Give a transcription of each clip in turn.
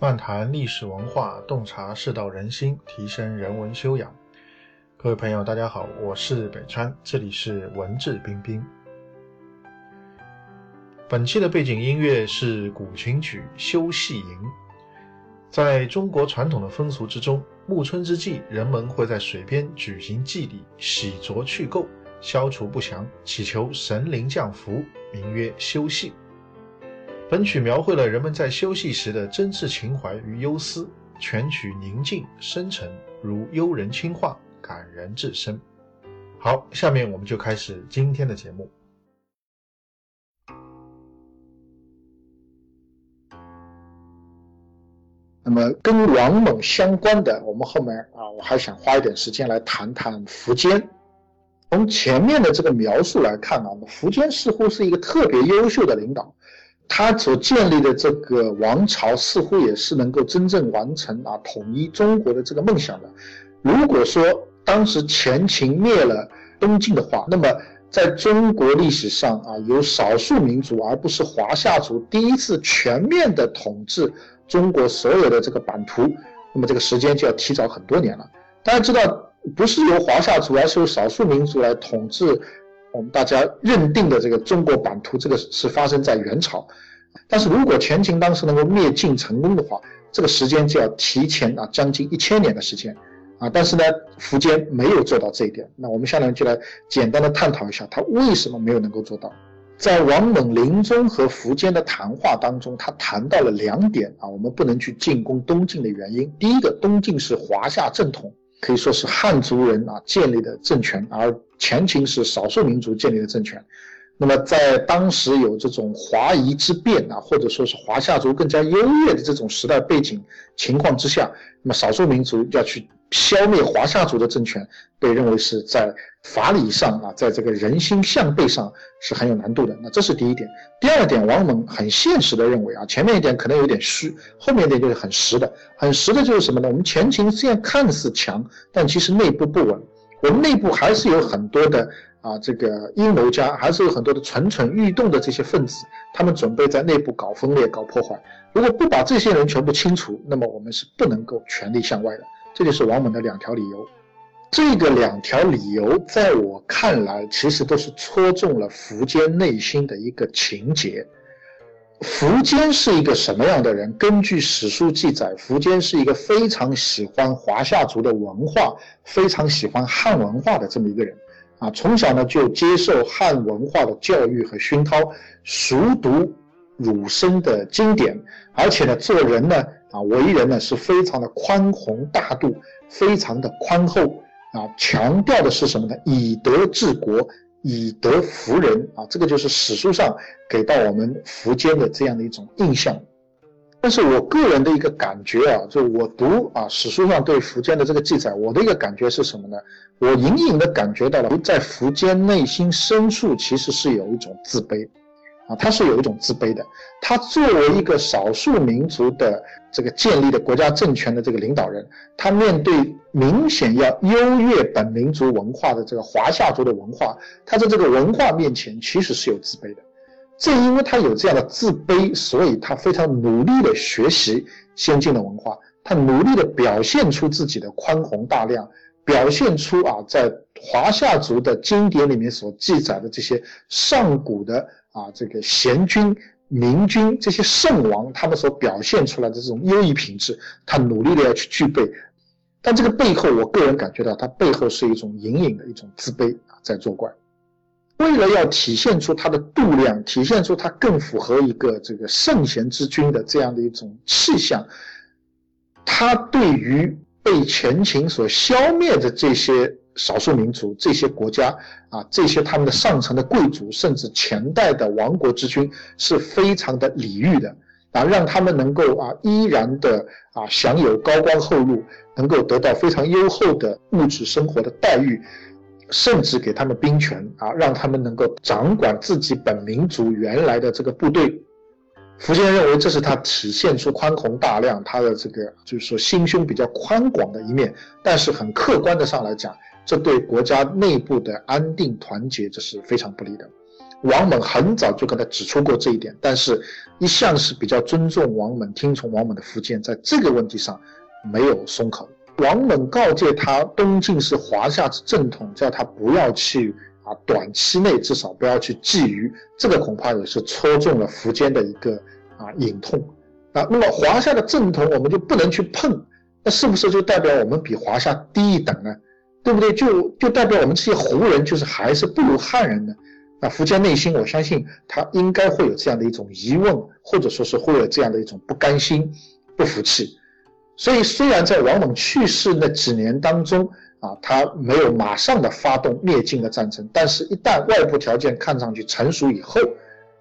漫谈历史文化，洞察世道人心，提升人文修养。各位朋友，大家好，我是北川，这里是文质彬彬。本期的背景音乐是古琴曲《休息营》。在中国传统的风俗之中，暮春之际，人们会在水边举行祭礼，洗濯去垢，消除不祥，祈求神灵降福，名曰休息。本曲描绘了人们在休息时的真挚情怀与忧思，全曲宁静深沉，如幽人轻话，感人至深。好，下面我们就开始今天的节目。那么跟王猛相关的，我们后面啊，我还想花一点时间来谈谈苻坚。从前面的这个描述来看啊，苻坚似乎是一个特别优秀的领导。他所建立的这个王朝似乎也是能够真正完成啊统一中国的这个梦想的。如果说当时前秦灭了东晋的话，那么在中国历史上啊，由少数民族而不是华夏族第一次全面的统治中国所有的这个版图，那么这个时间就要提早很多年了。大家知道，不是由华夏族，而是由少数民族来统治。我们大家认定的这个中国版图，这个是发生在元朝，但是如果前秦当时能够灭晋成功的话，这个时间就要提前啊将近一千年的时间，啊，但是呢，苻坚没有做到这一点。那我们下面就来简单的探讨一下他为什么没有能够做到。在王猛临终和苻坚的谈话当中，他谈到了两点啊，我们不能去进攻东晋的原因。第一个，东晋是华夏正统。可以说是汉族人啊建立的政权，而前秦是少数民族建立的政权。那么在当时有这种华夷之变啊，或者说是华夏族更加优越的这种时代背景情况之下，那么少数民族要去。消灭华夏族的政权，被认为是在法理上啊，在这个人心向背上是很有难度的。那这是第一点。第二点，王猛很现实的认为啊，前面一点可能有点虚，后面一点就是很实的。很实的就是什么呢？我们前秦虽然看似强，但其实内部不稳。我们内部还是有很多的啊，这个阴谋家，还是有很多的蠢蠢欲动的这些分子，他们准备在内部搞分裂、搞破坏。如果不把这些人全部清除，那么我们是不能够全力向外的。这就是王猛的两条理由，这个两条理由在我看来，其实都是戳中了苻坚内心的一个情节。苻坚是一个什么样的人？根据史书记载，苻坚是一个非常喜欢华夏族的文化，非常喜欢汉文化的这么一个人。啊，从小呢就接受汉文化的教育和熏陶，熟读儒生的经典，而且呢做人呢。啊，为人呢是非常的宽宏大度，非常的宽厚啊，强调的是什么呢？以德治国，以德服人啊，这个就是史书上给到我们苻坚的这样的一种印象。但是我个人的一个感觉啊，就我读啊史书上对苻坚的这个记载，我的一个感觉是什么呢？我隐隐的感觉到了，在苻坚内心深处其实是有一种自卑。啊，他是有一种自卑的。他作为一个少数民族的这个建立的国家政权的这个领导人，他面对明显要优越本民族文化的这个华夏族的文化，他在这个文化面前其实是有自卑的。正因为他有这样的自卑，所以他非常努力的学习先进的文化，他努力的表现出自己的宽宏大量，表现出啊，在华夏族的经典里面所记载的这些上古的。啊，这个贤君、明君这些圣王，他们所表现出来的这种优异品质，他努力的要去具备。但这个背后，我个人感觉到，他背后是一种隐隐的一种自卑啊，在作怪。为了要体现出他的度量，体现出他更符合一个这个圣贤之君的这样的一种气象，他对于被前秦所消灭的这些。少数民族这些国家啊，这些他们的上层的贵族，甚至前代的亡国之君，是非常的礼遇的啊，让他们能够啊依然的啊享有高官厚禄，能够得到非常优厚的物质生活的待遇，甚至给他们兵权啊，让他们能够掌管自己本民族原来的这个部队。福建认为这是他体现出宽宏大量，他的这个就是说心胸比较宽广的一面，但是很客观的上来讲。这对国家内部的安定团结，这是非常不利的。王猛很早就跟他指出过这一点，但是一向是比较尊重王猛、听从王猛的福建，在这个问题上没有松口。王猛告诫他，东晋是华夏之正统，叫他不要去啊，短期内至少不要去觊觎，这个恐怕也是戳中了苻坚的一个啊隐痛啊。那么华夏的正统我们就不能去碰，那是不是就代表我们比华夏低一等呢？对不对？就就代表我们这些胡人就是还是不如汉人呢？那苻坚内心，我相信他应该会有这样的一种疑问，或者说是会有这样的一种不甘心、不服气。所以，虽然在王猛去世那几年当中啊，他没有马上的发动灭晋的战争，但是一旦外部条件看上去成熟以后，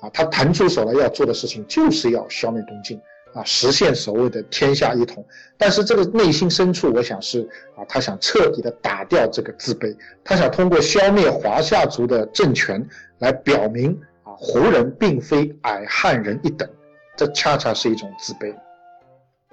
啊，他腾出手来要做的事情就是要消灭东晋。啊，实现所谓的天下一统，但是这个内心深处，我想是啊，他想彻底的打掉这个自卑，他想通过消灭华夏族的政权来表明啊，胡人并非矮汉人一等，这恰恰是一种自卑。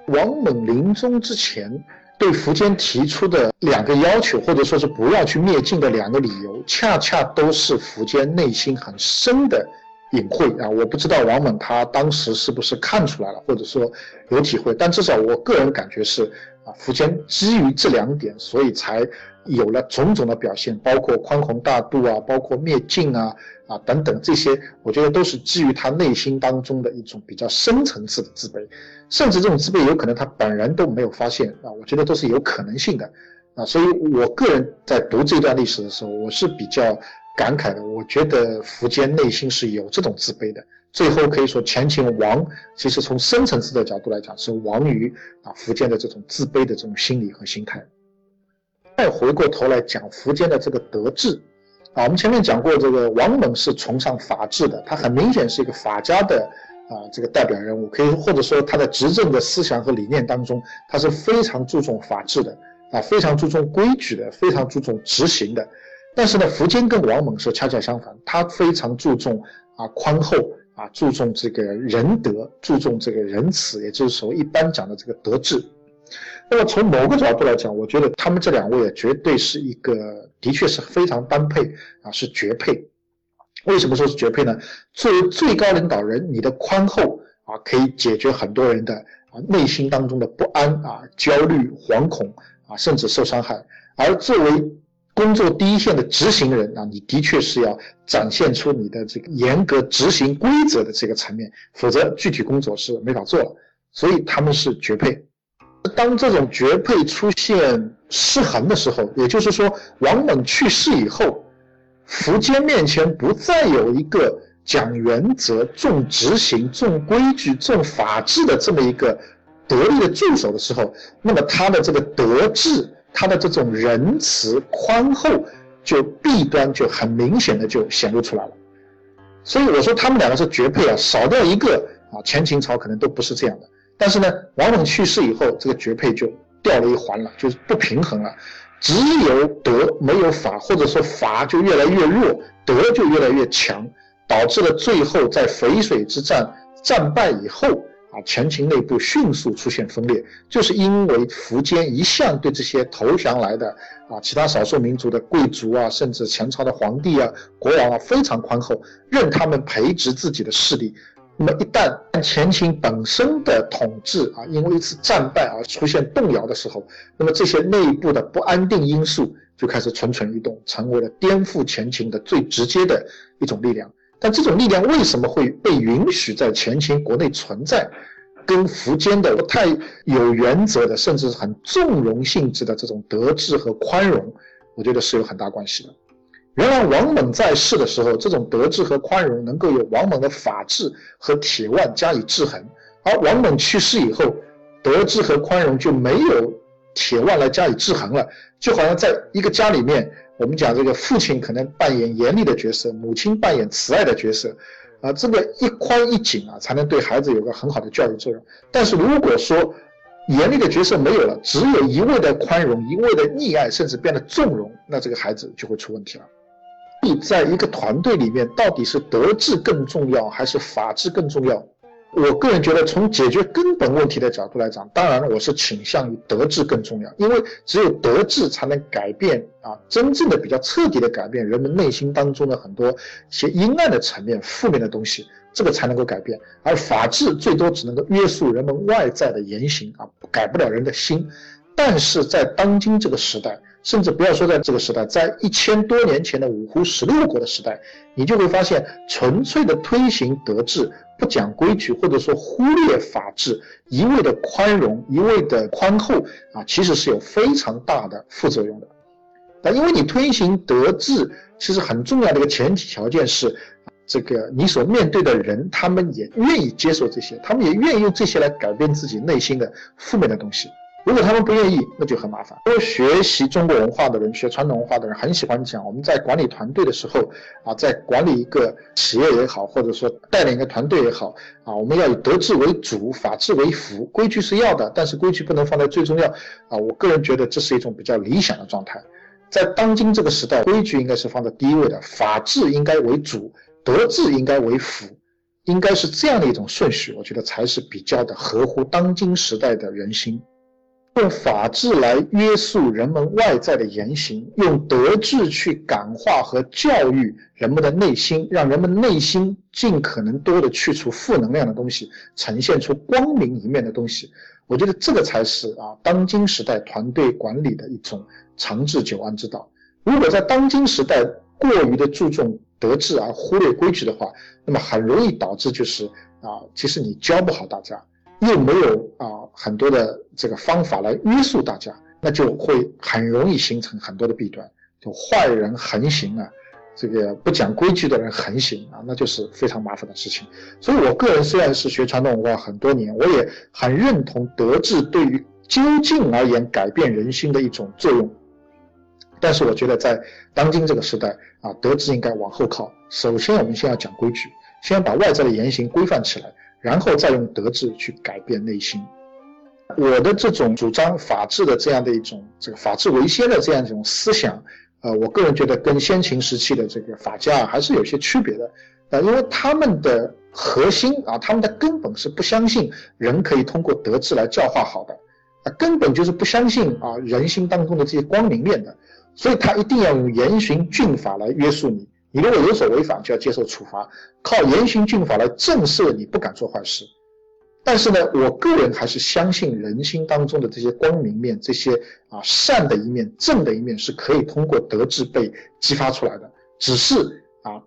王猛临终之前对苻坚提出的两个要求，或者说是不要去灭晋的两个理由，恰恰都是苻坚内心很深的。隐晦啊，我不知道王猛他当时是不是看出来了，或者说有体会，但至少我个人感觉是啊，苻坚基于这两点，所以才有了种种的表现，包括宽宏大度啊，包括灭晋啊啊等等这些，我觉得都是基于他内心当中的一种比较深层次的自卑，甚至这种自卑有可能他本人都没有发现啊，我觉得都是有可能性的啊，所以我个人在读这段历史的时候，我是比较。感慨的，我觉得苻坚内心是有这种自卑的。最后可以说，前秦亡，其实从深层次的角度来讲，是亡于啊苻坚的这种自卑的这种心理和心态。再回过头来讲苻坚的这个德治，啊，我们前面讲过，这个王猛是崇尚法治的，他很明显是一个法家的啊这个代表人物，可以或者说他的执政的思想和理念当中，他是非常注重法治的，啊，非常注重规矩的，非常注重执行的。但是呢，苻坚跟王猛是恰恰相反，他非常注重啊宽厚啊，注重这个仁德，注重这个仁慈，也就是说一般讲的这个德治。那么从某个角度来讲，我觉得他们这两位啊绝对是一个，的确是非常般配啊，是绝配。为什么说是绝配呢？作为最高领导人，你的宽厚啊，可以解决很多人的啊内心当中的不安啊、焦虑、惶恐啊，甚至受伤害。而作为工作第一线的执行人啊，你的确是要展现出你的这个严格执行规则的这个层面，否则具体工作是没法做了。所以他们是绝配。当这种绝配出现失衡的时候，也就是说王猛去世以后，苻坚面前不再有一个讲原则、重执行、重规矩、重法治的这么一个得力的助手的时候，那么他的这个德治。他的这种仁慈宽厚，就弊端就很明显的就显露出来了。所以我说他们两个是绝配啊，少掉一个啊，前秦朝可能都不是这样的。但是呢，王猛去世以后，这个绝配就掉了一环了，就是不平衡了。只有德没有法，或者说法就越来越弱，德就越来越强，导致了最后在淝水之战战败以后。啊，前秦内部迅速出现分裂，就是因为苻坚一向对这些投降来的啊其他少数民族的贵族啊，甚至前朝的皇帝啊、国王啊非常宽厚，任他们培植自己的势力。那么一旦前秦本身的统治啊，因为一次战败而出现动摇的时候，那么这些内部的不安定因素就开始蠢蠢欲动，成为了颠覆前秦的最直接的一种力量。但这种力量为什么会被允许在前秦国内存在？跟苻坚的不太有原则的，甚至是很纵容性质的这种德治和宽容，我觉得是有很大关系的。原来王猛在世的时候，这种德治和宽容能够有王猛的法治和铁腕加以制衡；而王猛去世以后，德治和宽容就没有铁腕来加以制衡了，就好像在一个家里面。我们讲这个父亲可能扮演严厉的角色，母亲扮演慈爱的角色，啊，这个一宽一紧啊，才能对孩子有个很好的教育作用。但是如果说严厉的角色没有了，只有一味的宽容，一味的溺爱，甚至变得纵容，那这个孩子就会出问题了。你在一个团队里面，到底是德治更重要，还是法治更重要？我个人觉得，从解决根本问题的角度来讲，当然我是倾向于德治更重要，因为只有德治才能改变啊，真正的比较彻底的改变人们内心当中的很多一些阴暗的层面、负面的东西，这个才能够改变。而法治最多只能够约束人们外在的言行啊，改不了人的心。但是在当今这个时代，甚至不要说在这个时代，在一千多年前的五胡十六国的时代，你就会发现，纯粹的推行德治。不讲规矩，或者说忽略法治，一味的宽容，一味的宽厚啊，其实是有非常大的副作用的。但因为你推行德治，其实很重要的一个前提条件是，这个你所面对的人，他们也愿意接受这些，他们也愿意用这些来改变自己内心的负面的东西。如果他们不愿意，那就很麻烦。多学习中国文化的人，学传统文化的人，很喜欢讲，我们在管理团队的时候，啊，在管理一个企业也好，或者说带领一个团队也好，啊，我们要以德治为主，法治为辅。规矩是要的，但是规矩不能放在最重要。啊，我个人觉得这是一种比较理想的状态。在当今这个时代，规矩应该是放在第一位的，法治应该为主，德治应该为辅，应该是这样的一种顺序，我觉得才是比较的合乎当今时代的人心。用法治来约束人们外在的言行，用德治去感化和教育人们的内心，让人们内心尽可能多的去除负能量的东西，呈现出光明一面的东西。我觉得这个才是啊，当今时代团队管理的一种长治久安之道。如果在当今时代过于的注重德治而忽略规矩的话，那么很容易导致就是啊，其实你教不好大家。又没有啊很多的这个方法来约束大家，那就会很容易形成很多的弊端，就坏人横行啊，这个不讲规矩的人横行啊，那就是非常麻烦的事情。所以我个人虽然是学传统文化很多年，我也很认同德治对于究竟而言改变人心的一种作用，但是我觉得在当今这个时代啊，德治应该往后靠。首先我们先要讲规矩，先把外在的言行规范起来。然后再用德治去改变内心。我的这种主张法治的这样的一种这个法治为先的这样一种思想，呃，我个人觉得跟先秦时期的这个法家还是有些区别的，呃，因为他们的核心啊，他们的根本是不相信人可以通过德治来教化好的，啊，根本就是不相信啊人心当中的这些光明面的，所以他一定要用严刑峻法来约束你。你如果有所违反，就要接受处罚，靠严刑峻法来震慑你，不敢做坏事。但是呢，我个人还是相信人心当中的这些光明面，这些啊善的一面、正的一面是可以通过德治被激发出来的。只是啊，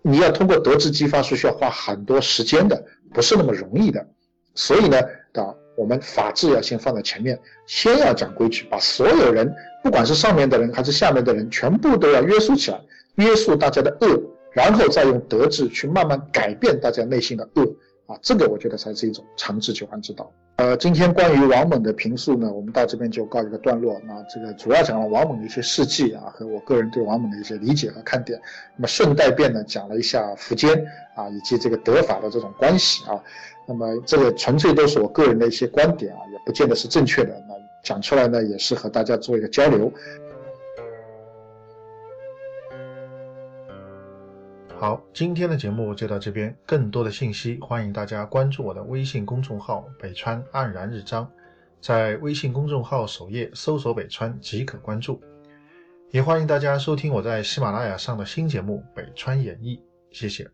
你要通过德治激发是需要花很多时间的，不是那么容易的。所以呢，啊，我们法治要先放在前面，先要讲规矩，把所有人，不管是上面的人还是下面的人，全部都要约束起来。约束大家的恶，然后再用德治去慢慢改变大家内心的恶啊，这个我觉得才是一种长治久安之道。呃，今天关于王猛的评述呢，我们到这边就告一个段落。那这个主要讲了王猛的一些事迹啊，和我个人对王猛的一些理解和看点。那么顺带便呢讲了一下苻坚啊，以及这个德法的这种关系啊。那么这个纯粹都是我个人的一些观点啊，也不见得是正确的。那讲出来呢，也是和大家做一个交流。好，今天的节目就到这边。更多的信息，欢迎大家关注我的微信公众号“北川黯然日章”，在微信公众号首页搜索“北川”即可关注。也欢迎大家收听我在喜马拉雅上的新节目《北川演义》，谢谢。